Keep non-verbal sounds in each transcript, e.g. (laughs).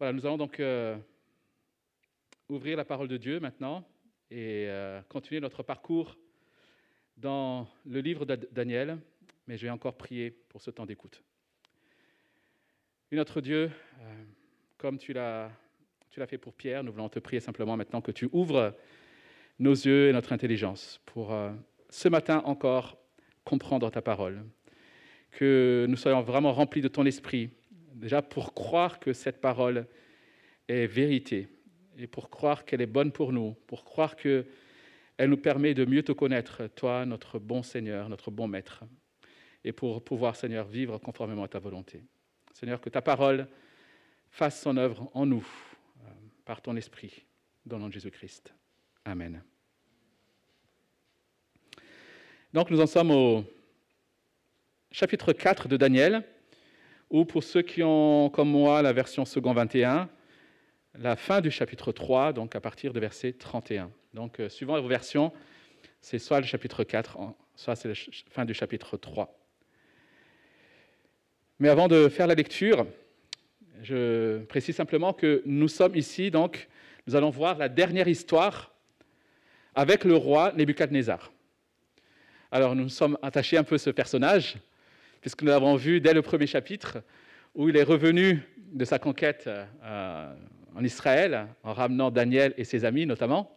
Voilà, nous allons donc euh, ouvrir la parole de Dieu maintenant et euh, continuer notre parcours dans le livre de Daniel, mais je vais encore prier pour ce temps d'écoute. Notre Dieu, euh, comme tu l'as fait pour Pierre, nous voulons te prier simplement maintenant que tu ouvres nos yeux et notre intelligence pour ce matin encore comprendre ta parole, que nous soyons vraiment remplis de ton esprit, déjà pour croire que cette parole est vérité, et pour croire qu'elle est bonne pour nous, pour croire qu'elle nous permet de mieux te connaître, toi, notre bon Seigneur, notre bon Maître, et pour pouvoir, Seigneur, vivre conformément à ta volonté. Seigneur, que ta parole fasse son œuvre en nous, euh, par ton esprit, dans le nom de Jésus-Christ. Amen. Donc nous en sommes au chapitre 4 de Daniel, ou pour ceux qui ont, comme moi, la version second 21, la fin du chapitre 3, donc à partir de verset 31. Donc, euh, suivant vos versions, c'est soit le chapitre 4, soit c'est la fin du chapitre 3. Mais avant de faire la lecture, je précise simplement que nous sommes ici, donc, nous allons voir la dernière histoire avec le roi Nebuchadnezzar. Alors, nous sommes attachés un peu à ce personnage, puisque nous l'avons vu dès le premier chapitre, où il est revenu de sa conquête euh, en Israël, en ramenant Daniel et ses amis notamment.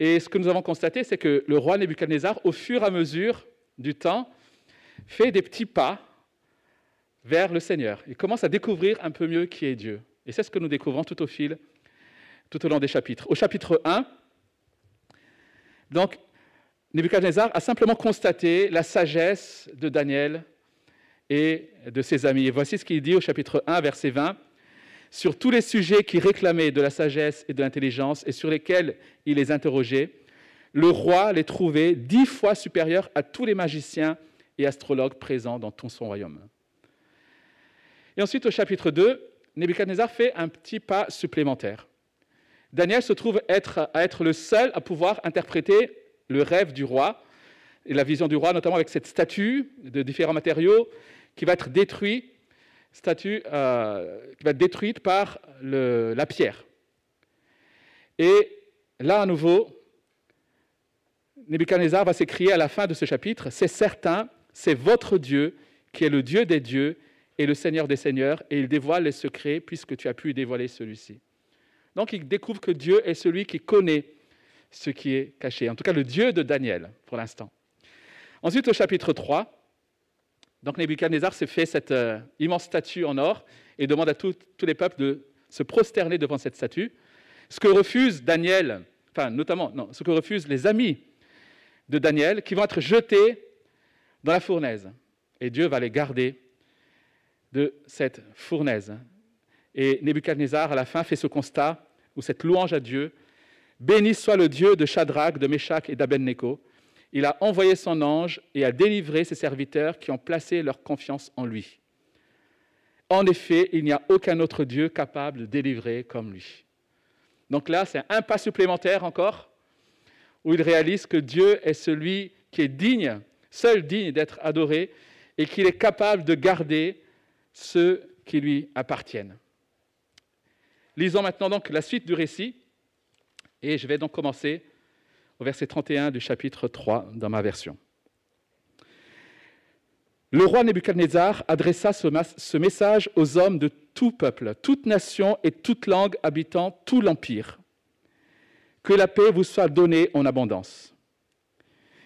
Et ce que nous avons constaté, c'est que le roi Nebuchadnezzar, au fur et à mesure du temps, fait des petits pas vers le Seigneur. Il commence à découvrir un peu mieux qui est Dieu. Et c'est ce que nous découvrons tout au fil, tout au long des chapitres. Au chapitre 1, donc, Nebuchadnezzar a simplement constaté la sagesse de Daniel et de ses amis. Et voici ce qu'il dit au chapitre 1, verset 20. Sur tous les sujets qui réclamaient de la sagesse et de l'intelligence et sur lesquels il les interrogeait, le roi les trouvait dix fois supérieurs à tous les magiciens et astrologues présents dans tout son royaume. Et ensuite, au chapitre 2, Nebuchadnezzar fait un petit pas supplémentaire. Daniel se trouve être, à être le seul à pouvoir interpréter le rêve du roi et la vision du roi, notamment avec cette statue de différents matériaux qui va être détruite, statue, euh, qui va être détruite par la pierre. Et là, à nouveau, Nebuchadnezzar va s'écrier à la fin de ce chapitre, c'est certain, c'est votre Dieu qui est le Dieu des dieux et le Seigneur des seigneurs, et il dévoile les secrets puisque tu as pu dévoiler celui-ci. Donc il découvre que Dieu est celui qui connaît ce qui est caché. En tout cas, le Dieu de Daniel, pour l'instant. Ensuite, au chapitre 3, donc Nebuchadnezzar s'est fait cette euh, immense statue en or et demande à tous les peuples de se prosterner devant cette statue. Ce que refuse Daniel, enfin notamment, non, ce que refusent les amis de Daniel, qui vont être jetés dans la fournaise. Et Dieu va les garder de cette fournaise. Et Nebuchadnezzar, à la fin, fait ce constat, ou cette louange à Dieu, Béni soit le Dieu de Shadrach, de Meshach et d'Abednego. Il a envoyé son ange et a délivré ses serviteurs qui ont placé leur confiance en lui. En effet, il n'y a aucun autre Dieu capable de délivrer comme lui. Donc là, c'est un pas supplémentaire encore, où il réalise que Dieu est celui qui est digne, seul digne d'être adoré, et qu'il est capable de garder ceux qui lui appartiennent. Lisons maintenant donc la suite du récit. Et je vais donc commencer au verset 31 du chapitre 3 dans ma version. Le roi Nebuchadnezzar adressa ce, message aux hommes de tout peuple, toute nation et toute langue habitant tout l'empire. Que la paix vous soit donnée en abondance.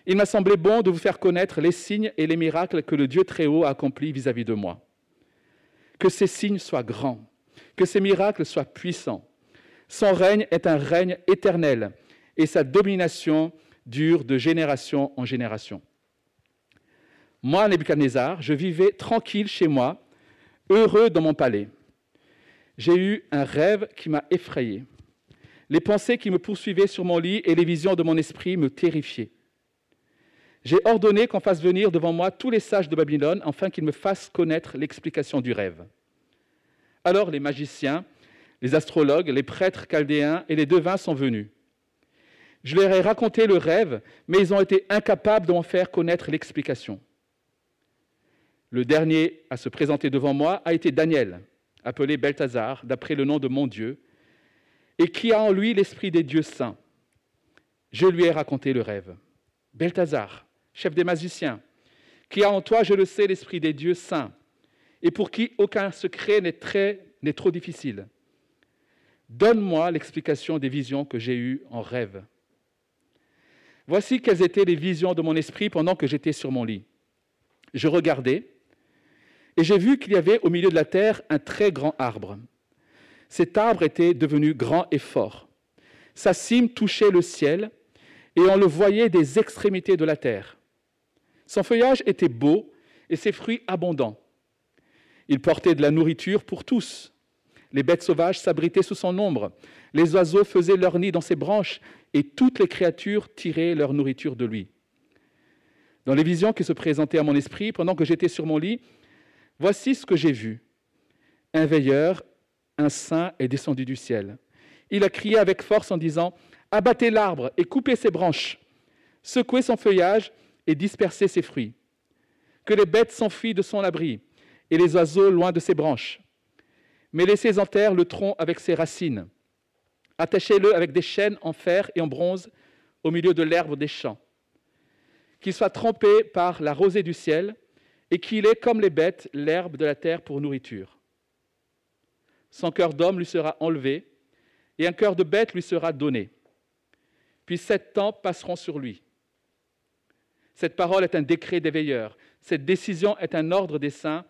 Il m'a semblé bon de vous faire connaître les signes et les miracles que le Dieu Très-Haut a accomplis vis-à-vis de moi. Que ces signes soient grands, que ces miracles soient puissants son règne est un règne éternel et sa domination dure de génération en génération. Moi, Nebuchadnezzar, je vivais tranquille chez moi, heureux dans mon palais. J'ai eu un rêve qui m'a effrayé. Les pensées qui me poursuivaient sur mon lit et les visions de mon esprit me terrifiaient. J'ai ordonné qu'on fasse venir devant moi tous les sages de Babylone afin qu'ils me fassent connaître l'explication du rêve. Alors les magiciens, les astrologues, les prêtres chaldéens et les devins sont venus. Je leur ai raconté le rêve, mais ils ont été incapables d'en faire connaître l'explication. Le dernier à se présenter devant moi a été Daniel, appelé Belthazar, d'après le nom de mon Dieu, et qui a en lui l'esprit des dieux saints. Je lui ai raconté le rêve. Belthazar, chef des magiciens, qui a en toi, je le sais, l'esprit des dieux saints, et pour qui aucun secret n'est trop difficile. Donne-moi l'explication des visions que j'ai eues en rêve. Voici quelles étaient les visions de mon esprit pendant que j'étais sur mon lit. Je regardais, et j'ai vu qu'il y avait au milieu de la terre un très grand arbre. Cet arbre était devenu grand et fort. Sa cime touchait le ciel, et on le voyait des extrémités de la terre. Son feuillage était beau et ses fruits abondants. Il portait de la nourriture pour tous. Les bêtes sauvages s'abritaient sous son ombre. Les oiseaux faisaient leur nid dans ses branches et toutes les créatures tiraient leur nourriture de lui. Dans les visions qui se présentaient à mon esprit pendant que j'étais sur mon lit, voici ce que j'ai vu. Un veilleur, un saint, est descendu du ciel. Il a crié avec force en disant Abattez l'arbre et coupez ses branches, secouez son feuillage et dispersez ses fruits. Que les bêtes s'enfuient de son abri et les oiseaux loin de ses branches. Mais laissez en terre le tronc avec ses racines. Attachez-le avec des chaînes en fer et en bronze au milieu de l'herbe des champs. Qu'il soit trempé par la rosée du ciel et qu'il ait, comme les bêtes, l'herbe de la terre pour nourriture. Son cœur d'homme lui sera enlevé et un cœur de bête lui sera donné. Puis sept temps passeront sur lui. Cette parole est un décret des veilleurs. Cette décision est un ordre des saints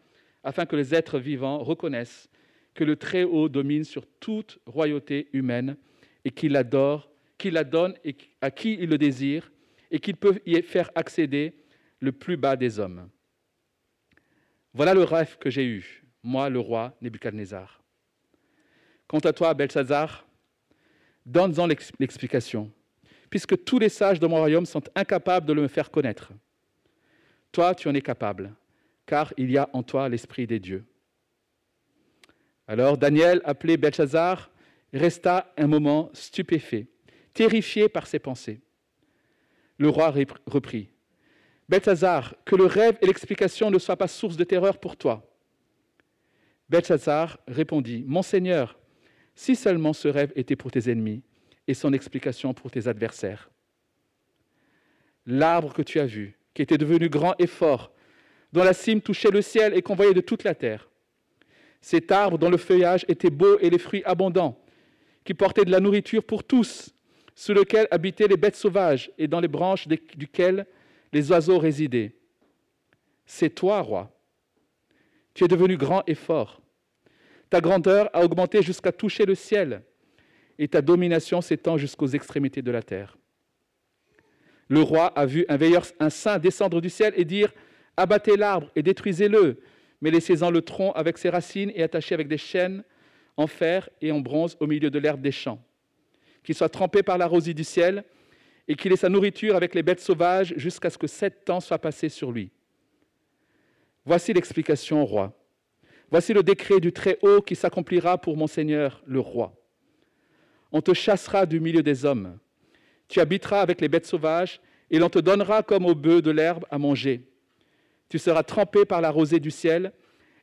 afin que les êtres vivants reconnaissent que le Très-Haut domine sur toute royauté humaine et qu'il adore, qu'il la donne et à qui il le désire, et qu'il peut y faire accéder le plus bas des hommes. Voilà le rêve que j'ai eu, moi, le roi Nebuchadnezzar. Quant à toi, Belshazzar, donne-en l'explication, puisque tous les sages de mon royaume sont incapables de le me faire connaître. Toi, tu en es capable, car il y a en toi l'Esprit des dieux. Alors Daniel, appelé Belshazzar, resta un moment stupéfait, terrifié par ses pensées. Le roi reprit Belshazzar, que le rêve et l'explication ne soient pas source de terreur pour toi. Belshazzar répondit Mon Seigneur, si seulement ce rêve était pour tes ennemis et son explication pour tes adversaires. L'arbre que tu as vu, qui était devenu grand et fort, dont la cime touchait le ciel et qu'on voyait de toute la terre. Cet arbre dont le feuillage était beau et les fruits abondants, qui portait de la nourriture pour tous, sous lequel habitaient les bêtes sauvages et dans les branches duquel les oiseaux résidaient. C'est toi, roi. Tu es devenu grand et fort. Ta grandeur a augmenté jusqu'à toucher le ciel, et ta domination s'étend jusqu'aux extrémités de la terre. Le roi a vu un veilleur, un saint descendre du ciel et dire Abattez l'arbre et détruisez-le, mais laissez-en le tronc avec ses racines et attachez avec des chaînes en fer et en bronze au milieu de l'herbe des champs. Qu'il soit trempé par la rosée du ciel et qu'il ait sa nourriture avec les bêtes sauvages jusqu'à ce que sept temps soient passés sur lui. Voici l'explication au roi. Voici le décret du Très-Haut qui s'accomplira pour mon Seigneur le roi. On te chassera du milieu des hommes. Tu habiteras avec les bêtes sauvages et l'on te donnera comme au bœuf de l'herbe à manger. Tu seras trempé par la rosée du ciel,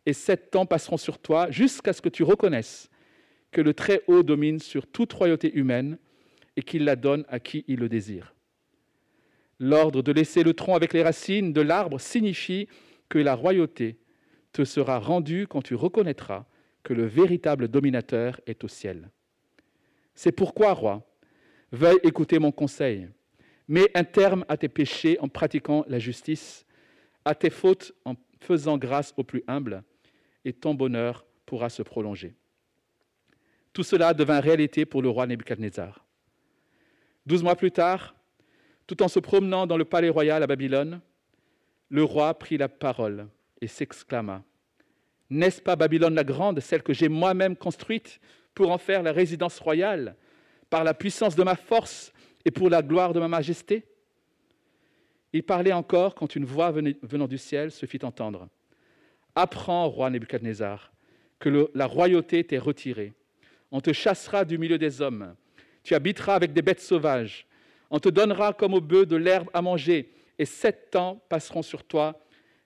et sept temps passeront sur toi jusqu'à ce que tu reconnaisses que le Très-Haut domine sur toute royauté humaine et qu'il la donne à qui il le désire. L'ordre de laisser le tronc avec les racines de l'arbre signifie que la royauté te sera rendue quand tu reconnaîtras que le véritable dominateur est au ciel. C'est pourquoi, roi, veuille écouter mon conseil. Mets un terme à tes péchés en pratiquant la justice à tes fautes en faisant grâce aux plus humbles, et ton bonheur pourra se prolonger. Tout cela devint réalité pour le roi Nebuchadnezzar. Douze mois plus tard, tout en se promenant dans le palais royal à Babylone, le roi prit la parole et s'exclama N'est-ce pas Babylone la grande, celle que j'ai moi-même construite pour en faire la résidence royale, par la puissance de ma force et pour la gloire de ma majesté? Il parlait encore quand une voix venant du ciel se fit entendre. Apprends, roi Nebuchadnezzar, que la royauté t'est retirée. On te chassera du milieu des hommes. Tu habiteras avec des bêtes sauvages. On te donnera comme au bœuf de l'herbe à manger, et sept temps passeront sur toi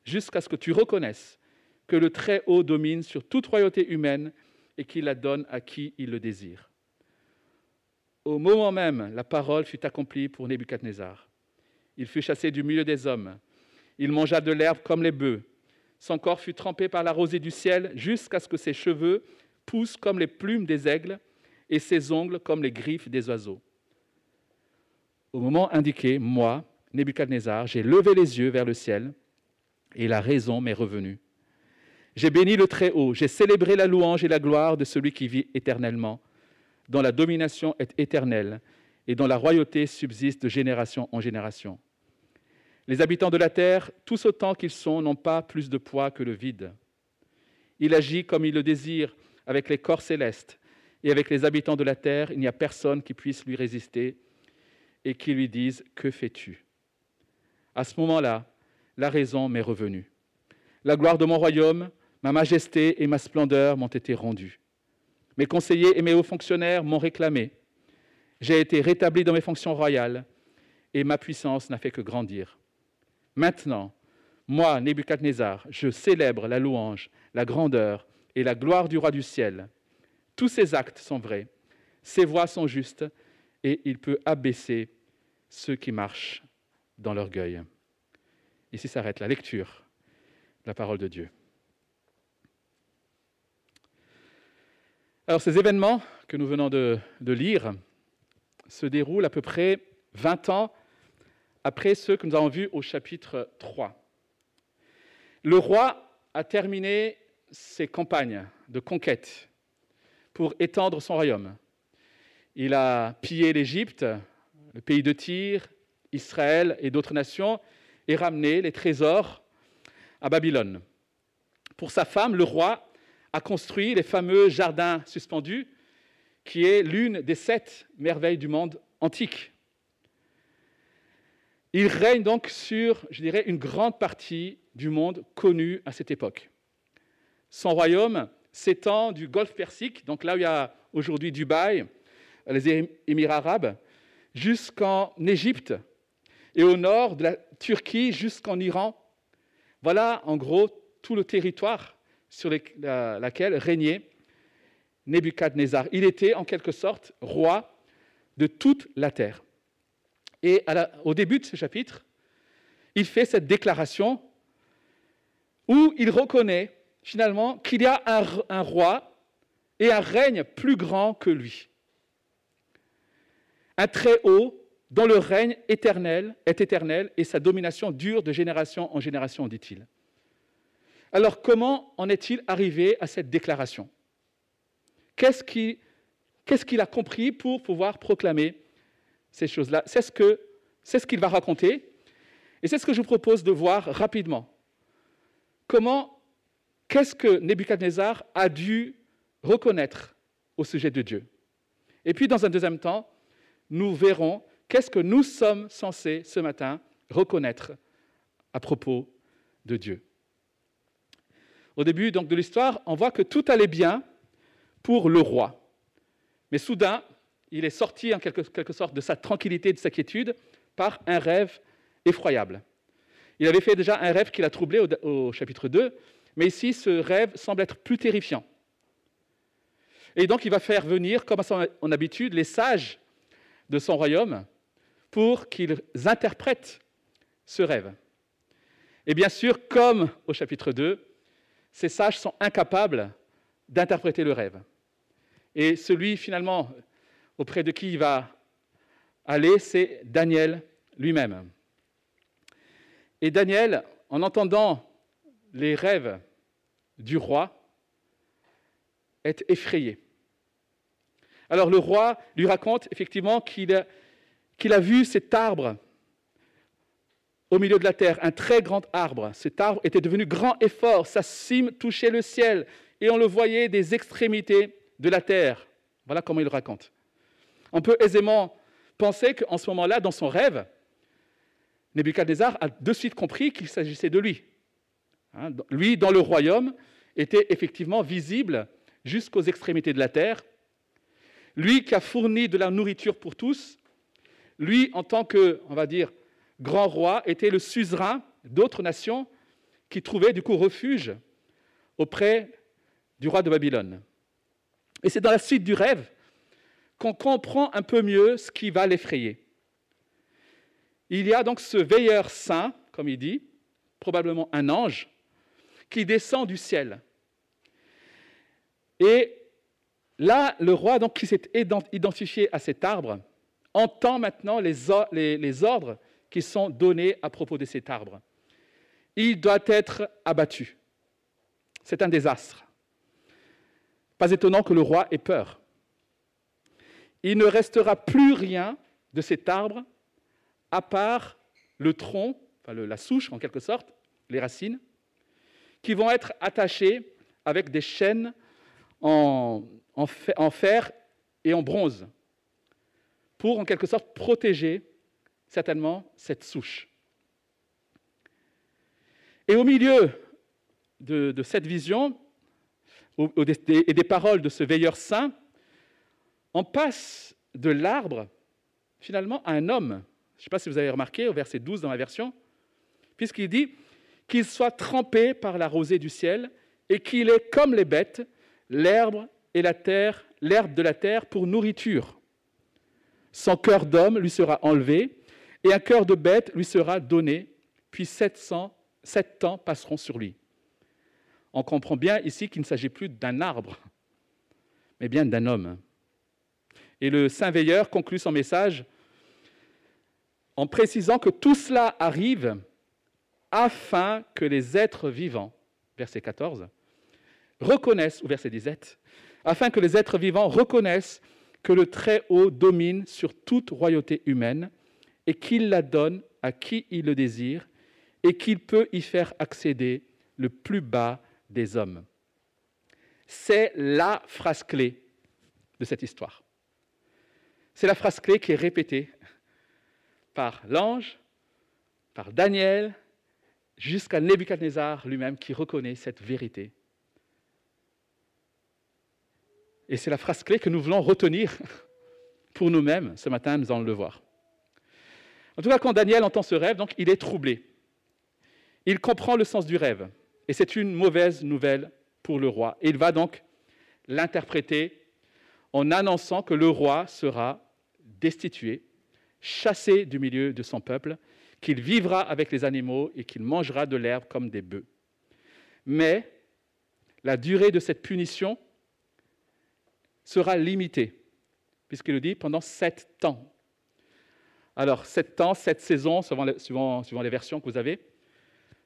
jusqu'à ce que tu reconnaisses que le Très-Haut domine sur toute royauté humaine et qu'il la donne à qui il le désire. Au moment même, la parole fut accomplie pour Nebuchadnezzar. Il fut chassé du milieu des hommes. Il mangea de l'herbe comme les bœufs. Son corps fut trempé par la rosée du ciel jusqu'à ce que ses cheveux poussent comme les plumes des aigles et ses ongles comme les griffes des oiseaux. Au moment indiqué, moi, Nebuchadnezzar, j'ai levé les yeux vers le ciel et la raison m'est revenue. J'ai béni le Très-Haut, j'ai célébré la louange et la gloire de celui qui vit éternellement, dont la domination est éternelle et dont la royauté subsiste de génération en génération. Les habitants de la terre, tous autant qu'ils sont, n'ont pas plus de poids que le vide. Il agit comme il le désire avec les corps célestes, et avec les habitants de la terre, il n'y a personne qui puisse lui résister et qui lui dise Que fais-tu? À ce moment-là, la raison m'est revenue. La gloire de mon royaume, ma majesté et ma splendeur m'ont été rendues. Mes conseillers et mes hauts fonctionnaires m'ont réclamé. J'ai été rétabli dans mes fonctions royales et ma puissance n'a fait que grandir. Maintenant, moi, Nebuchadnezzar, je célèbre la louange, la grandeur et la gloire du roi du ciel. Tous ses actes sont vrais, ses voies sont justes, et il peut abaisser ceux qui marchent dans l'orgueil. Ici s'arrête la lecture de la parole de Dieu. Alors ces événements que nous venons de, de, lire se déroulent à peu près 20 ans après ceux que nous avons vus au chapitre 3. Le roi a terminé ses campagnes de conquête pour étendre son royaume. Il a pillé l'Égypte, le pays de Tyr, Israël et d'autres nations, et ramené les trésors à Babylone. Pour sa femme, le roi a construit les fameux jardins suspendus, qui est l'une des sept merveilles du monde antique. Il règne donc sur, je dirais, une grande partie du monde connu à cette époque. Son royaume s'étend du golfe Persique, donc là où il y a aujourd'hui Dubaï, les Émirats arabes, jusqu'en Égypte et au nord de la Turquie jusqu'en Iran. Voilà en gros tout le territoire sur lequel régnait Nebuchadnezzar. Il était en quelque sorte roi de toute la terre. Et au début de ce chapitre, il fait cette déclaration où il reconnaît finalement qu'il y a un, roi et un règne plus grand que lui. Un très haut dont le règne éternel est éternel et sa domination dure de génération en génération, dit-il. Alors comment en est-il arrivé à cette déclaration? Qu'est-ce qu'il a compris pour pouvoir proclamer ces choses-là C'est ce qu'il ce va raconter et c'est ce que je vous propose de voir rapidement. Comment qu'est-ce que Nebuchadnezzar a dû reconnaître au sujet de Dieu? Et puis, dans un deuxième temps, nous verrons qu'est-ce que nous sommes censés ce matin reconnaître à propos de Dieu. Au début donc, de l'histoire, on voit que tout allait bien pour le roi. Mais soudain, il est sorti en quelque, sorte de sa tranquillité de sa quiétude par un rêve effroyable. Il avait fait déjà un rêve qui l'a troublé au, chapitre 2, mais ici, ce rêve semble être plus terrifiant. Et donc, il va faire venir, comme à son habitude, les sages de son royaume pour qu'ils interprètent ce rêve. Et bien sûr, comme au chapitre 2, ces sages sont incapables d'interpréter le rêve. Et celui, finalement, auprès de qui il va aller, c'est Daniel lui-même. Et Daniel, en entendant les rêves du roi est effrayé. Alors le roi lui raconte effectivement qu'il a, vu cet arbre au milieu de la terre, un très grand arbre. Cet arbre était devenu grand et fort, sa cime touchait le ciel, et on le voyait des extrémités de la terre. Voilà comment il raconte. On peut aisément penser qu'en ce moment-là, dans son rêve, Nebuchadnezzar a de suite compris qu'il s'agissait de lui. Hein, lui, dans le royaume, était effectivement visible jusqu'aux extrémités de la terre. Lui qui a fourni de la nourriture pour tous, lui, en tant que, on va dire, grand roi, était le suzerain d'autres nations qui trouvaient du coup refuge auprès du roi de Babylone. Et c'est dans la suite du rêve qu'on comprend un peu mieux ce qui va l'effrayer. Il y a donc ce veilleur saint, comme il dit, probablement un ange, qui descend du ciel. Et là, le roi, donc, qui s'est identifié à cet arbre, entend maintenant les, les, ordres qui sont donnés à propos de cet arbre. Il doit être abattu. C'est un désastre. Pas étonnant que le roi ait peur. Il ne restera plus rien de cet arbre à part le tronc, la souche en quelque sorte, les racines, qui vont être attachées avec des chaînes en fer et en bronze pour en quelque sorte protéger certainement cette souche. Et au milieu de, cette vision et des paroles de ce veilleur saint, on passe de l'arbre finalement à un homme. Je ne sais pas si vous avez remarqué au verset 12 dans la version, puisqu'il dit qu'il soit trempé par la rosée du ciel et qu'il est comme les bêtes, l'herbe et la terre, l'herbe de la terre pour nourriture. Son cœur d'homme lui sera enlevé et un cœur de bête lui sera donné, puis 700, sept ans passeront sur lui. On comprend bien ici qu'il ne s'agit plus d'un arbre, mais bien d'un homme. Et le saint veilleur conclut son message en précisant que tout cela arrive afin que les êtres vivants, verset 14, reconnaissent, ou verset 17, afin que les êtres vivants reconnaissent que le Très-Haut domine sur toute royauté humaine et qu'il la donne à qui il le désire et qu'il peut y faire accéder le plus bas des hommes. C'est la phrase clé de cette histoire. C'est la phrase clé qui est répétée par l'ange, par Daniel, jusqu'à Nebuchadnezzar lui-même qui reconnaît cette vérité Et c'est la phrase clé que nous voulons retenir (laughs) pour nous-mêmes. Ce matin, nous allons le voir. En tout cas, quand Daniel entend ce rêve, donc, il est troublé. Il comprend le sens du rêve. Et c'est une mauvaise nouvelle pour le roi. Il va donc l'interpréter en annonçant que le roi sera destitué, chassé du milieu de son peuple, qu'il vivra avec les animaux et qu'il mangera de l'herbe comme des bœufs. Mais la durée de cette punition sera limité, puisqu'il le dit pendant sept temps. Alors, sept temps, sept saisons, suivant, les versions que vous avez,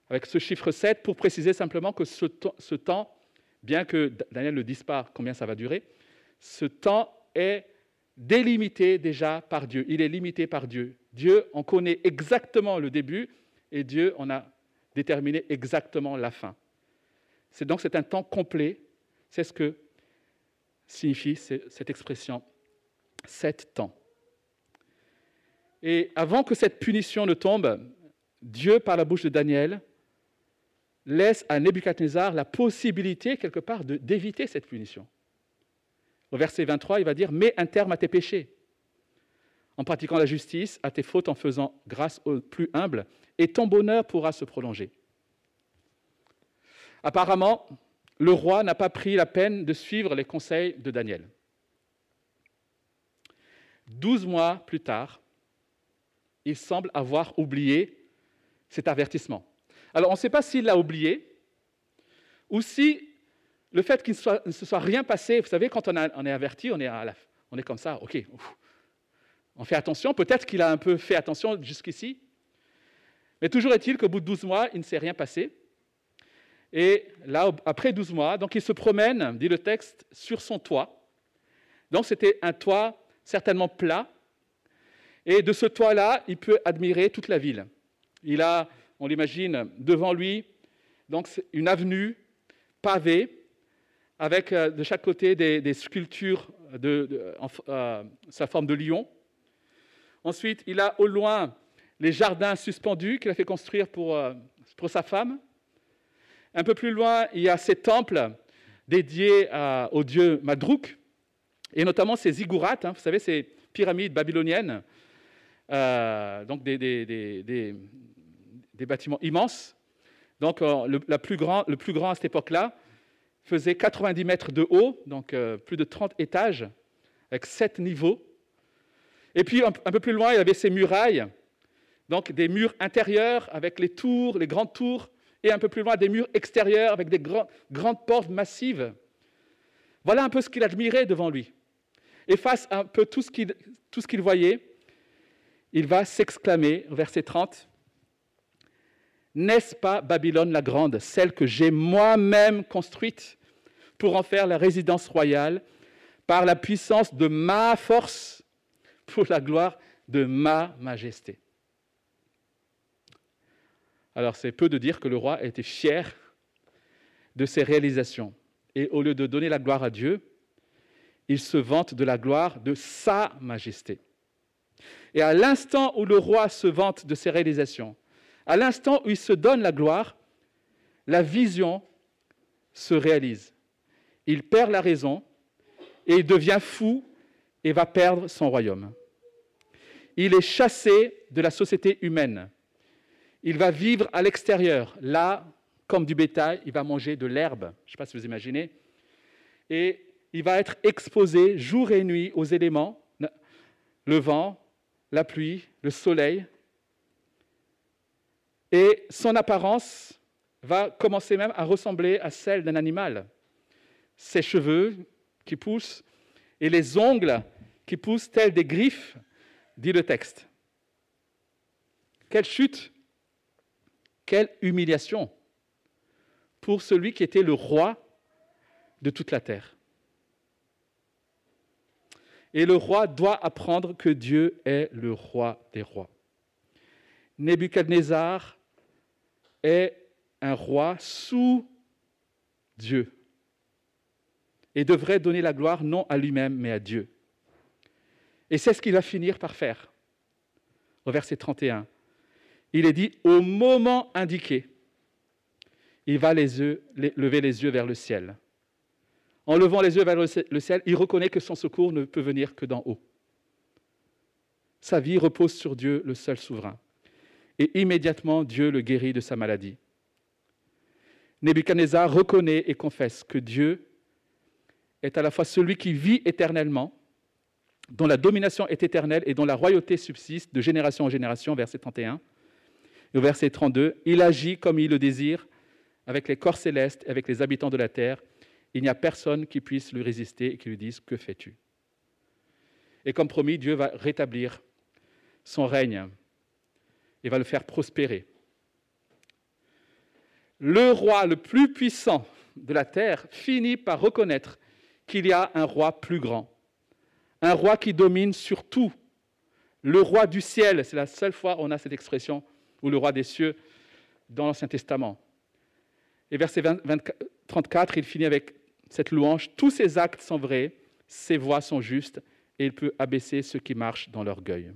avec ce chiffre 7 pour préciser simplement que ce temps, bien que Daniel ne dise pas combien ça va durer, ce temps est délimité déjà par Dieu. Il est limité par Dieu. Dieu en connaît exactement le début et Dieu en a déterminé exactement la fin. C'est donc c'est un temps complet. C'est ce que signifie cette expression sept temps. Et avant que cette punition ne tombe, Dieu, par la bouche de Daniel, laisse à Nebuchadnezzar la possibilité, quelque part, d'éviter cette punition. Au verset 23, il va dire Mets un terme à tes péchés, en pratiquant la justice, à tes fautes, en faisant grâce aux plus humbles, et ton bonheur pourra se prolonger. Apparemment, le roi n'a pas pris la peine de suivre les conseils de Daniel. Douze mois plus tard, il semble avoir oublié cet avertissement. Alors on ne sait pas s'il l'a oublié ou si le fait qu'il ne, se soit rien passé, vous savez, quand on, est averti, on est, on est comme ça, ok, on fait attention, peut-être qu'il a un peu fait attention jusqu'ici, mais toujours est-il qu'au bout de 12 mois, il ne s'est rien passé. Et là, après 12 mois, donc il se promène, dit le texte, sur son toit. Donc c'était un toit certainement plat. Et de ce toit-là, il peut admirer toute la ville. Il a, on l'imagine, devant lui, donc une avenue pavée, avec euh, de chaque côté des, sculptures en, euh, sa forme de lion. Ensuite, il a au loin les jardins suspendus qu'il a fait construire pour, euh, sa femme. Un peu plus loin, il y a ces temples dédiés au dieu Madrouk, et notamment ces ziggourats, hein, vous savez, ces pyramides babyloniennes, donc des, bâtiments immenses. Donc le plus grand à cette époque-là faisait 90 mètres de haut, donc euh, plus de 30 étages, avec 7 niveaux. Et puis un, peu plus loin, il avait ces murailles, donc des murs intérieurs avec les tours, les grandes tours, et un peu plus loin des murs extérieurs avec des grandes portes massives. Voilà un peu ce qu'il admirait devant lui. Et face à un peu tout ce qu'il voyait, il va s'exclamer, verset 30, N'est-ce pas Babylone la grande, celle que j'ai moi-même construite pour en faire la résidence royale par la puissance de ma force, pour la gloire de ma majesté? Alors c'est peu de dire que le roi était fier de ses réalisations. Et au lieu de donner la gloire à Dieu, il se vante de la gloire de sa majesté. Et à l'instant où le roi se vante de ses réalisations, à l'instant où il se donne la gloire, la vision se réalise. Il perd la raison et il devient fou et va perdre son royaume. Il est chassé de la société humaine. Il va vivre à l'extérieur. Là, comme du bétail, il va manger de l'herbe. Je ne sais pas si vous imaginez. Et il va être exposé jour et nuit aux éléments, le vent, la pluie, le soleil. Et son apparence va commencer même à ressembler à celle d'un animal. Ses cheveux qui poussent et les ongles qui poussent tels des griffes, dit le texte. Quelle chute, quelle humiliation pour celui qui était le roi de toute la terre. Et le roi doit apprendre que Dieu est le roi des rois. Nebuchadnezzar est un roi sous Dieu et devrait donner la gloire non à lui-même mais à Dieu. Et c'est ce qu'il va finir par faire. Au verset 31, il est dit, au moment indiqué, il va lever les yeux vers le ciel en levant les yeux vers le ciel, il reconnaît que son secours ne peut venir que d'en haut. Sa vie repose sur Dieu, le seul souverain. Et immédiatement, Dieu le guérit de sa maladie. Nebuchadnezzar reconnaît et confesse que Dieu est à la fois celui qui vit éternellement, dont la domination est éternelle et dont la royauté subsiste de génération en génération, verset 31. Et au verset 32, il agit comme il le désire avec les corps célestes, avec les habitants de la terre, il n'y a personne qui puisse lui résister et qui lui dise Que fais-tu? Et comme promis, Dieu va rétablir son règne et va le faire prospérer. Le roi le plus puissant de la terre finit par reconnaître qu'il y a un roi plus grand, un roi qui domine sur tout. Le roi du ciel, c'est la seule fois où on a cette expression, ou le roi des cieux dans l'Ancien Testament. Et verset 34, il finit avec cette louange, tous ses actes sont vrais, ses voies sont justes, et il peut abaisser ceux qui marchent dans l'orgueil.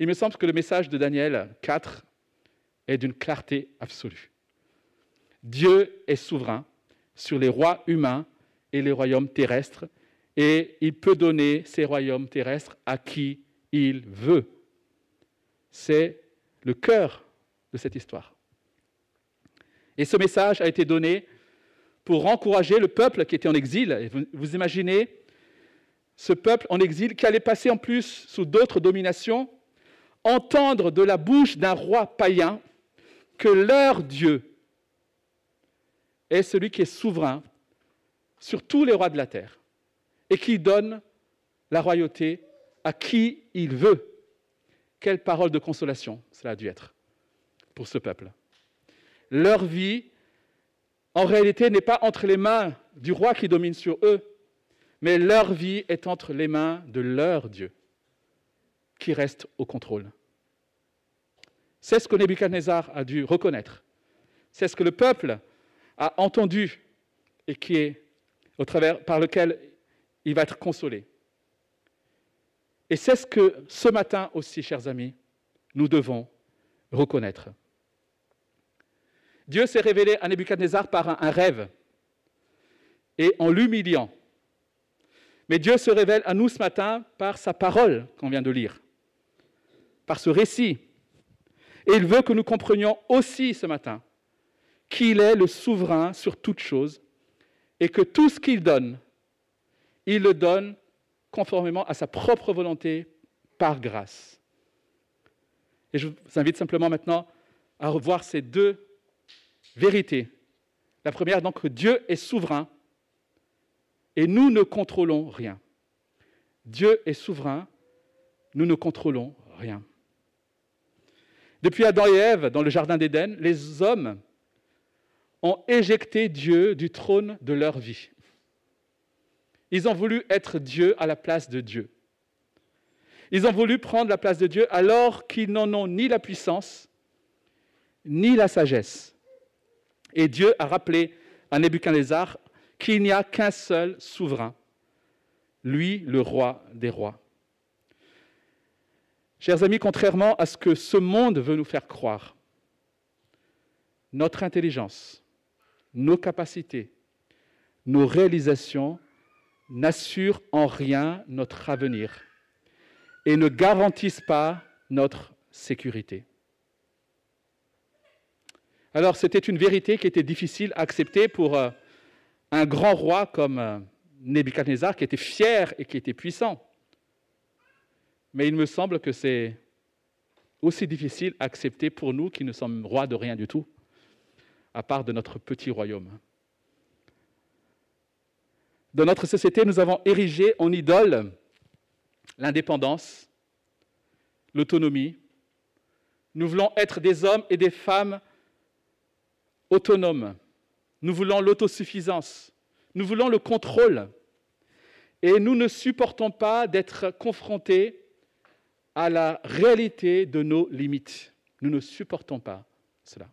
Il me semble que le message de Daniel 4 est d'une clarté absolue. Dieu est souverain sur les rois humains et les royaumes terrestres, et il peut donner ces royaumes terrestres à qui il veut. C'est le cœur de cette histoire. Et ce message a été donné pour encourager le peuple qui était en exil. vous, imaginez ce peuple en exil qui allait passer en plus sous d'autres dominations, entendre de la bouche d'un roi païen que leur Dieu est celui qui est souverain sur tous les rois de la terre et qui donne la royauté à qui il veut. Quelle parole de consolation cela a dû être pour ce peuple. Leur vie en réalité, n'est pas entre les mains du roi qui domine sur eux, mais leur vie est entre les mains de leur Dieu, qui reste au contrôle. C'est ce que Nebuchadnezzar a dû reconnaître. C'est ce que le peuple a entendu et qui est au travers par lequel il va être consolé. Et c'est ce que ce matin aussi, chers amis, nous devons reconnaître. Dieu s'est révélé à Nebuchadnezzar par un, rêve et en l'humiliant. Mais Dieu se révèle à nous ce matin par sa parole qu'on vient de lire, par ce récit. Et il veut que nous comprenions aussi ce matin qu'il est le souverain sur toute chose et que tout ce qu'il donne, il le donne conformément à sa propre volonté par grâce. Et je vous invite simplement maintenant à revoir ces deux vérités. La première, donc, que Dieu est souverain et nous ne contrôlons rien. Dieu est souverain, nous ne contrôlons rien. Depuis Adam et Ève, dans le Jardin d'Éden, les hommes ont éjecté Dieu du trône de leur vie. Ils ont voulu être Dieu à la place de Dieu. Ils ont voulu prendre la place de Dieu alors qu'ils n'en ont ni la puissance, ni la sagesse. Et Dieu a rappelé à Nebuchadnezzar qu'il n'y a qu'un seul souverain, lui le roi des rois. Chers amis, contrairement à ce que ce monde veut nous faire croire, notre intelligence, nos capacités, nos réalisations n'assurent en rien notre avenir et ne garantissent pas notre sécurité. Alors c'était une vérité qui était difficile à accepter pour euh, un grand roi comme euh, Nebuchadnezzar, qui était fier et qui était puissant. Mais il me semble que c'est aussi difficile à accepter pour nous qui ne sommes rois de rien du tout, à part de notre petit royaume. Dans notre société, nous avons érigé en idole l'indépendance, l'autonomie. Nous voulons être des hommes et des femmes autonomes. Nous voulons l'autosuffisance. Nous voulons le contrôle. Et nous ne supportons pas d'être confrontés à la réalité de nos limites. Nous ne supportons pas cela.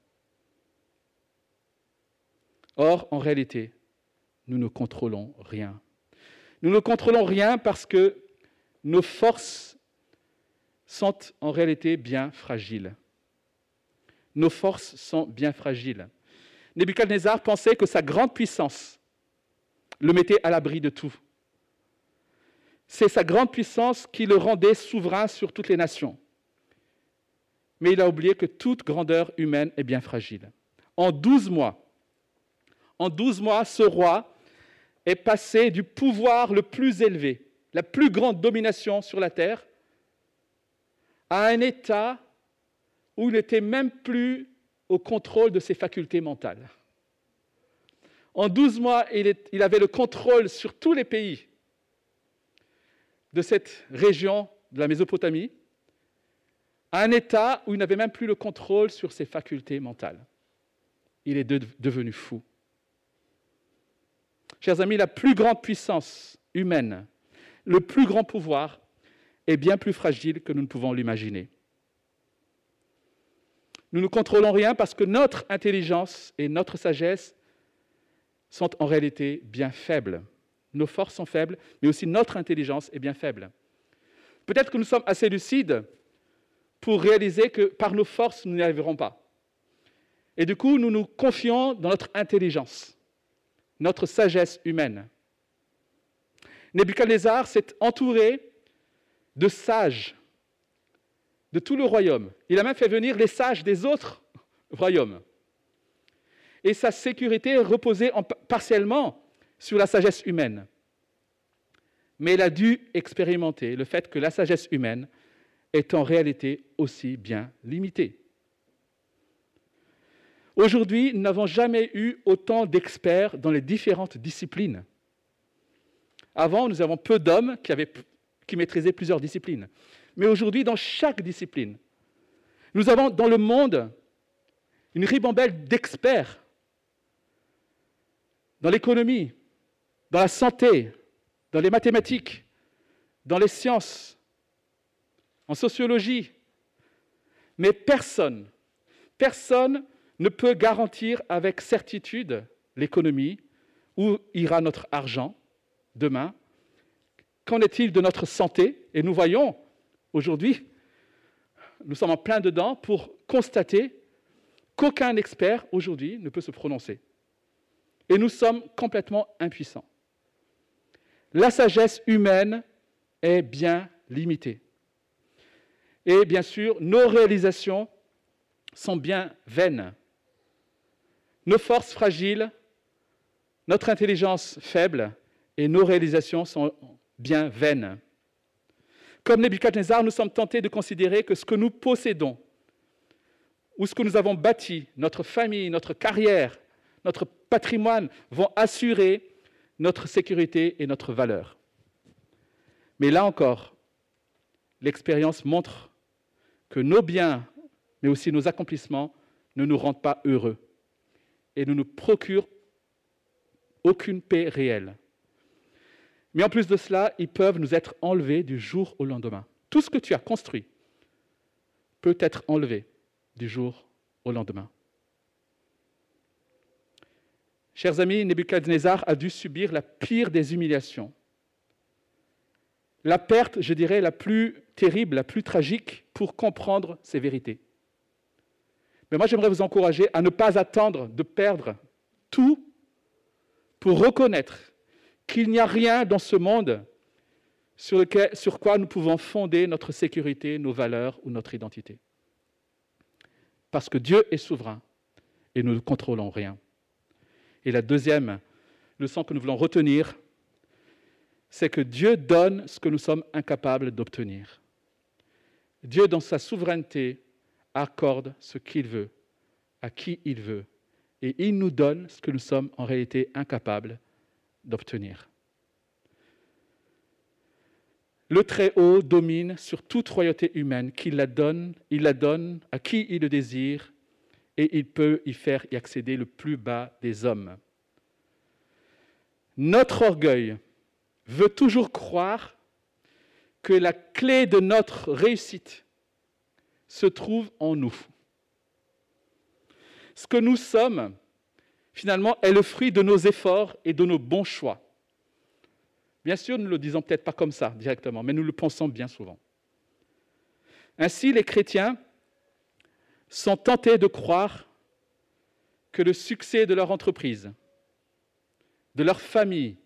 Or, en réalité, nous ne contrôlons rien. Nous ne contrôlons rien parce que nos forces sont en réalité bien fragiles. Nos forces sont bien fragiles. Nebuchadnezzar pensait que sa grande puissance le mettait à l'abri de tout. C'est sa grande puissance qui le rendait souverain sur toutes les nations. Mais il a oublié que toute grandeur humaine est bien fragile. En douze mois, en douze mois, ce roi est passé du pouvoir le plus élevé, la plus grande domination sur la terre, à un état où il n'était même plus au contrôle de ses facultés mentales. En 12 mois, il, avait le contrôle sur tous les pays de cette région de la Mésopotamie, à un état où il n'avait même plus le contrôle sur ses facultés mentales. Il est devenu fou. Chers amis, la plus grande puissance humaine, le plus grand pouvoir est bien plus fragile que nous ne pouvons l'imaginer. Nous ne contrôlons rien parce que notre intelligence et notre sagesse sont en réalité bien faibles. Nos forces sont faibles, mais aussi notre intelligence est bien faible. Peut-être que nous sommes assez lucides pour réaliser que par nos forces, nous n'y arriverons pas. Et du coup, nous nous confions dans notre intelligence notre sagesse humaine. Nebuchadnezzar s'est entouré de sages de tout le royaume. Il a même fait venir les sages des autres royaumes. Et sa sécurité reposait partiellement sur la sagesse humaine. Mais il a dû expérimenter le fait que la sagesse humaine est en réalité aussi bien limitée. Aujourd'hui, nous n'avons jamais eu autant d'experts dans les différentes disciplines. Avant, nous avons peu d'hommes qui maîtrisaient plusieurs disciplines. Mais aujourd'hui, dans chaque discipline, nous avons dans le monde une ribambelle d'experts dans l'économie, dans la santé, dans les mathématiques, dans les sciences, en sociologie. Mais personne, personne ne peut garantir avec certitude l'économie, où ira notre argent demain. Qu'en est-il de notre santé? Et nous voyons aujourd'hui, nous sommes en plein dedans pour constater qu'aucun expert aujourd'hui ne peut se prononcer. Et nous sommes complètement impuissants. La sagesse humaine est bien limitée. Et bien sûr, nos réalisations sont bien vaines nos forces fragiles, notre intelligence faible et nos réalisations sont bien vaines. Comme Nebuchadnezzar, nous sommes tentés de considérer que ce que nous possédons, ou ce que nous avons bâti, notre famille, notre carrière, notre patrimoine, vont assurer notre sécurité et notre valeur. Mais là encore, l'expérience montre que nos biens, mais aussi nos accomplissements, ne nous rendent pas heureux et ne nous procurent aucune paix réelle. Mais en plus de cela, ils peuvent nous être enlevés du jour au lendemain. Tout ce que tu as construit peut être enlevé du jour au lendemain. Chers amis, Nebuchadnezzar a dû subir la pire des humiliations. La perte, je dirais, la plus terrible, la plus tragique pour comprendre ces vérités. Mais moi, j'aimerais vous encourager à ne pas attendre de perdre tout pour reconnaître qu'il n'y a rien dans ce monde sur, sur quoi nous pouvons fonder notre sécurité, nos valeurs ou notre identité. Parce que Dieu est souverain et nous ne contrôlons rien. Et la deuxième leçon que nous voulons retenir, c'est que Dieu donne ce que nous sommes incapables d'obtenir. Dieu, dans sa souveraineté, accorde ce qu'il veut, à qui il veut, et il nous donne ce que nous sommes en réalité incapables d'obtenir. Le Très-Haut domine sur toute royauté humaine, qu'il la donne, il la donne à qui il le désire, et il peut y faire y accéder le plus bas des hommes. Notre orgueil veut toujours croire que la clé de notre réussite se trouve en nous. Ce que nous sommes, finalement, est le fruit de nos efforts et de nos bons choix. Bien sûr, nous ne le disons peut-être pas comme ça directement, mais nous le pensons bien souvent. Ainsi, les chrétiens sont tentés de croire que le succès de leur entreprise, de leur famille,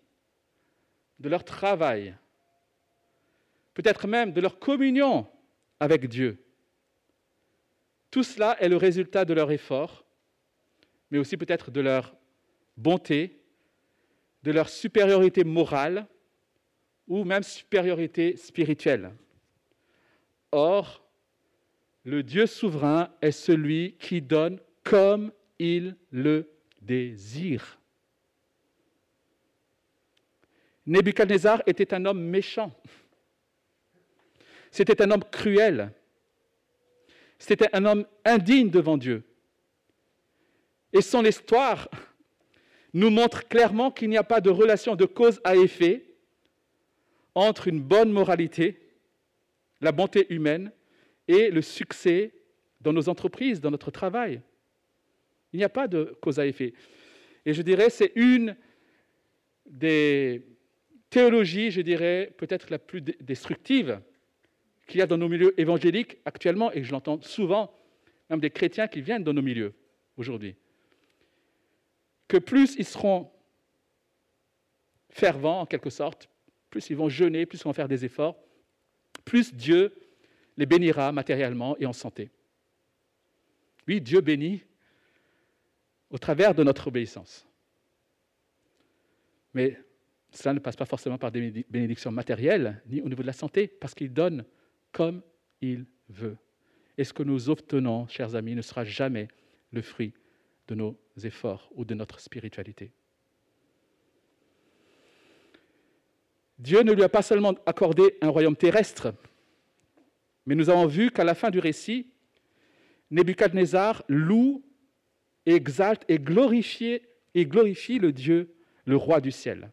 de leur travail, peut-être même de leur communion avec Dieu, tout cela est le résultat de leur effort mais aussi peut-être de leur bonté, de leur supériorité morale ou même supériorité spirituelle. Or, le Dieu souverain est celui qui donne comme il le désire. Nebuchadnezzar était un homme méchant. C'était un homme cruel. C'était un homme indigne devant Dieu. Et son histoire nous montre clairement qu'il n'y a pas de relation de cause à effet entre une bonne moralité, la bonté humaine et le succès dans nos entreprises, dans notre travail. Il n'y a pas de cause à effet. Et je dirais, c'est une des théologies, je dirais, peut-être la plus destructive qu'il y a dans nos milieux évangéliques actuellement, et je l'entends souvent, même des chrétiens qui viennent dans nos milieux aujourd'hui que plus ils seront fervents en quelque sorte, plus ils vont jeûner, plus ils vont faire des efforts, plus Dieu les bénira matériellement et en santé. Oui, Dieu bénit au travers de notre obéissance. Mais cela ne passe pas forcément par des bénédictions matérielles, ni au niveau de la santé, parce qu'il donne comme il veut. Et ce que nous obtenons, chers amis, ne sera jamais le fruit de nos efforts ou de notre spiritualité. Dieu ne lui a pas seulement accordé un royaume terrestre, mais nous avons vu qu'à la fin du récit, Nebuchadnezzar loue, exalte et glorifie, et glorifie le Dieu, le roi du ciel.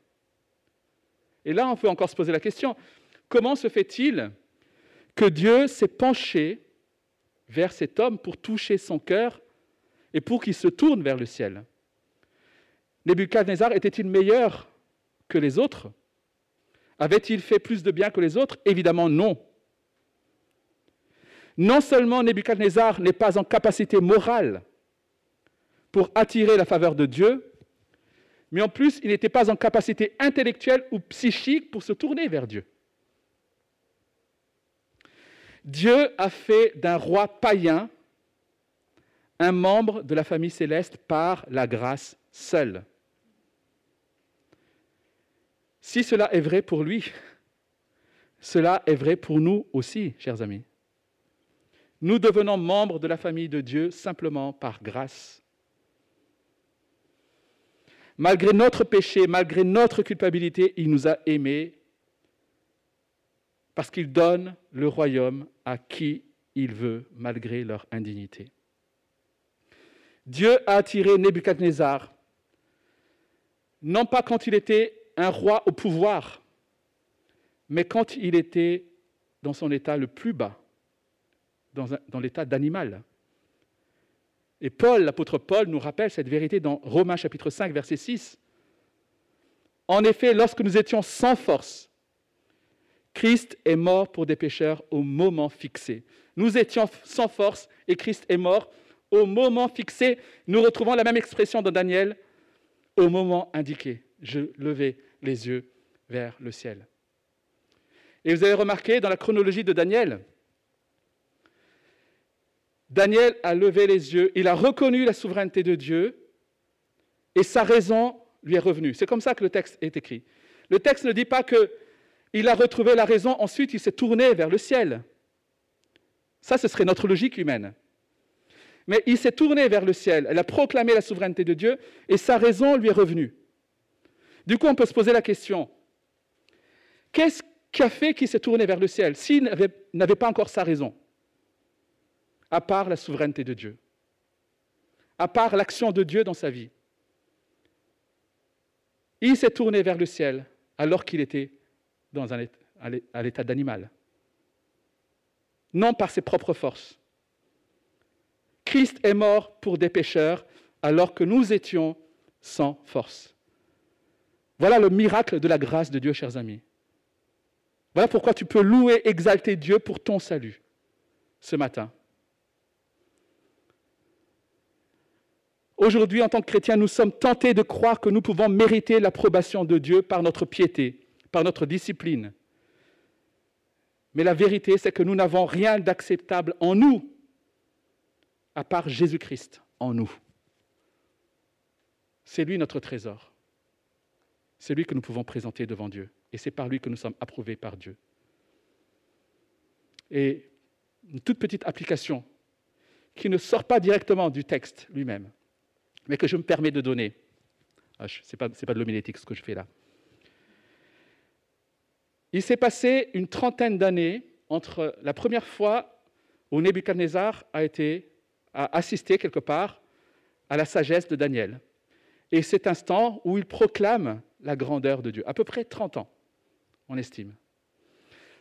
Et là, on peut encore se poser la question, comment se fait-il que Dieu s'est penché vers cet homme pour toucher son cœur et pour qu'il se tourne vers le ciel? Nebuchadnezzar était-il meilleur que les autres? Avait-il fait plus de bien que les autres? Évidemment non. Non seulement Nebuchadnezzar n'est pas en capacité morale pour attirer la faveur de Dieu, mais en plus, il n'était pas en capacité intellectuelle ou psychique pour se tourner vers Dieu. Dieu a fait d'un roi païen un membre de la famille céleste par la grâce seule. Si cela est vrai pour lui, cela est vrai pour nous aussi, chers amis. Nous devenons membres de la famille de Dieu simplement par grâce. Malgré notre péché, malgré notre culpabilité, il nous a aimés parce qu'il donne le royaume à qui il veut, malgré leur indignité. Dieu a attiré Nebuchadnezzar, non pas quand il était un roi au pouvoir, mais quand il était dans son état le plus bas, dans, l'état d'animal. Et Paul, l'apôtre Paul, nous rappelle cette vérité dans Romains chapitre 5, verset 6. En effet, lorsque nous étions sans force, Christ est mort pour des pécheurs au moment fixé. Nous étions sans force et Christ est mort au moment fixé. Nous retrouvons la même expression dans Daniel, au moment indiqué. Je levais les yeux vers le ciel. Et vous avez remarqué dans la chronologie de Daniel, Daniel a levé les yeux, il a reconnu la souveraineté de Dieu et sa raison lui est revenue. C'est comme ça que le texte est écrit. Le texte ne dit pas qu'il a retrouvé la raison, ensuite il s'est tourné vers le ciel. Ça, ce serait notre logique humaine. Mais il s'est tourné vers le ciel, elle a proclamé la souveraineté de Dieu et sa raison lui est revenue. Du coup, on peut se poser la question, qu'est-ce qui a fait qu'il s'est tourné vers le ciel s'il n'avait pas encore sa raison? À part la souveraineté de Dieu, à part l'action de Dieu dans sa vie. Il s'est tourné vers le ciel alors qu'il était dans un, à l'état d'animal. Non par ses propres forces. Christ est mort pour des pécheurs alors que nous étions sans force. Voilà le miracle de la grâce de Dieu, chers amis. Voilà pourquoi tu peux louer, exalter Dieu pour ton salut ce matin. Aujourd'hui, en tant que chrétiens, nous sommes tentés de croire que nous pouvons mériter l'approbation de Dieu par notre piété, par notre discipline. Mais la vérité, c'est que nous n'avons rien d'acceptable en nous, à part Jésus-Christ en nous. C'est lui notre trésor. C'est lui que nous pouvons présenter devant Dieu. Et c'est par lui que nous sommes approuvés par Dieu. Et une toute petite application qui ne sort pas directement du texte lui-même, mais que je me permets de donner. Ah, ce n'est pas, pas de l'homilétique ce que je fais là. Il s'est passé une trentaine d'années entre la première fois où Nebuchadnezzar a, été, a assisté quelque part à la sagesse de Daniel et cet instant où il proclame la grandeur de Dieu. À peu près 30 ans, on estime.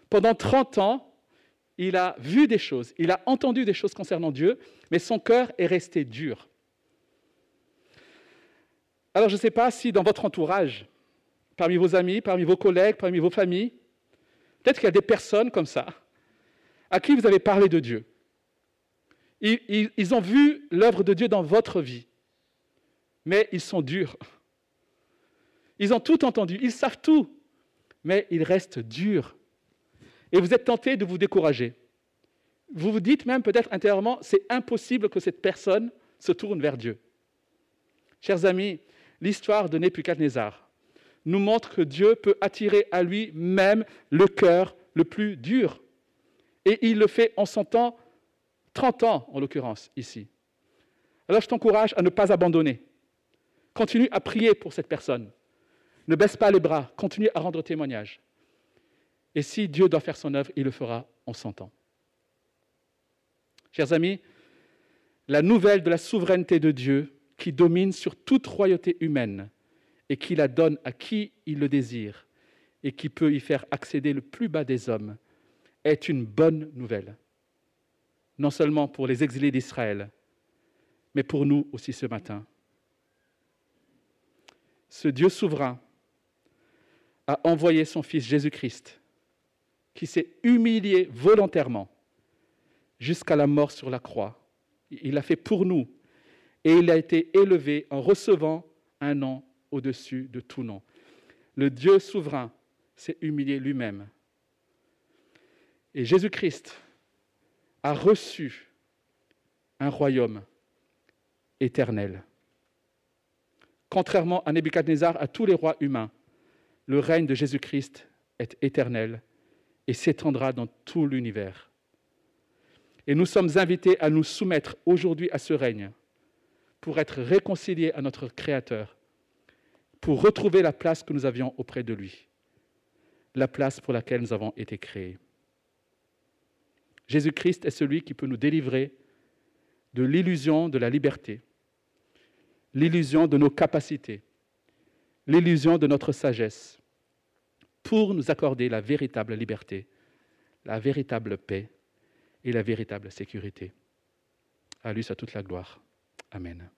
Pendant 30 ans, il a vu des choses, il a entendu des choses concernant Dieu, mais son cœur est resté dur. Alors je ne sais pas si dans votre entourage, parmi vos amis, parmi vos collègues, parmi vos familles, peut-être qu'il y a des personnes comme ça, à qui vous avez parlé de Dieu. Ils, ont vu l'œuvre de Dieu dans votre vie mais ils sont durs. Ils ont tout entendu, ils savent tout, mais ils restent durs. Et vous êtes tenté de vous décourager. Vous vous dites même peut-être intérieurement, c'est impossible que cette personne se tourne vers Dieu. Chers amis, l'histoire de Nebuchadnezzar nous montre que Dieu peut attirer à lui même le cœur le plus dur. Et il le fait en son temps, 30 ans en l'occurrence ici. Alors je t'encourage à ne pas abandonner. Continue à prier pour cette personne. Ne baisse pas les bras. Continue à rendre témoignage. Et si Dieu doit faire son œuvre, il le fera en son temps. Chers amis, la nouvelle de la souveraineté de Dieu qui domine sur toute royauté humaine et qui la donne à qui il le désire et qui peut y faire accéder le plus bas des hommes est une bonne nouvelle. Non seulement pour les exilés d'Israël, mais pour nous aussi ce matin ce Dieu souverain a envoyé son Fils Jésus-Christ, qui s'est humilié volontairement jusqu'à la mort sur la croix. Il l'a fait pour nous et il a été élevé en recevant un nom au-dessus de tout nom. Le Dieu souverain s'est humilié lui-même. Et Jésus-Christ a reçu un royaume éternel. Contrairement à Nebuchadnezzar, à tous les rois humains, le règne de Jésus-Christ est éternel et s'étendra dans tout l'univers. Et nous sommes invités à nous soumettre aujourd'hui à ce règne pour être réconciliés à notre Créateur, pour retrouver la place que nous avions auprès de lui, la place pour laquelle nous avons été créés. Jésus-Christ est celui qui peut nous délivrer de l'illusion de la liberté, l'illusion de nos capacités, l'illusion de notre sagesse, pour nous accorder la véritable liberté, la véritable paix et la véritable sécurité. À lui soit toute la gloire. Amen.